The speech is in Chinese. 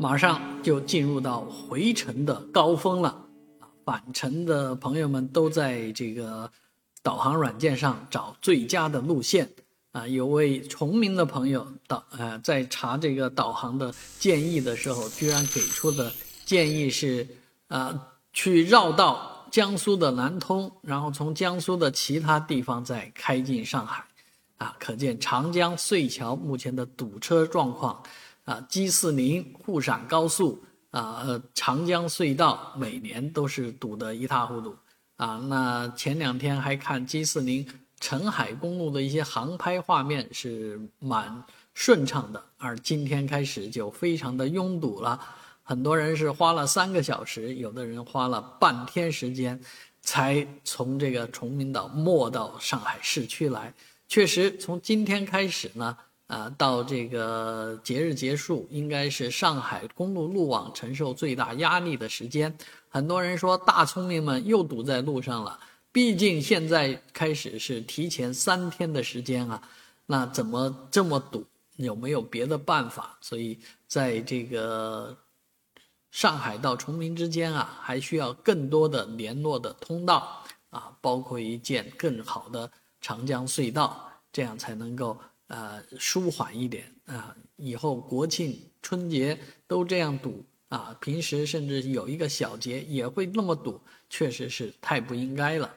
马上就进入到回程的高峰了，返程的朋友们都在这个导航软件上找最佳的路线啊。有位崇明的朋友导呃在查这个导航的建议的时候，居然给出的建议是呃去绕道江苏的南通，然后从江苏的其他地方再开进上海，啊，可见长江隧桥目前的堵车状况。啊，G 四零沪陕高速啊，长江隧道每年都是堵得一塌糊涂啊。那前两天还看 G 四零澄海公路的一些航拍画面是蛮顺畅的，而今天开始就非常的拥堵了，很多人是花了三个小时，有的人花了半天时间，才从这个崇明岛没到上海市区来。确实，从今天开始呢。啊，到这个节日结束，应该是上海公路路网承受最大压力的时间。很多人说，大聪明们又堵在路上了。毕竟现在开始是提前三天的时间啊，那怎么这么堵？有没有别的办法？所以在这个上海到崇明之间啊，还需要更多的联络的通道啊，包括一建更好的长江隧道，这样才能够。呃，舒缓一点啊！以后国庆、春节都这样堵啊，平时甚至有一个小节也会那么堵，确实是太不应该了。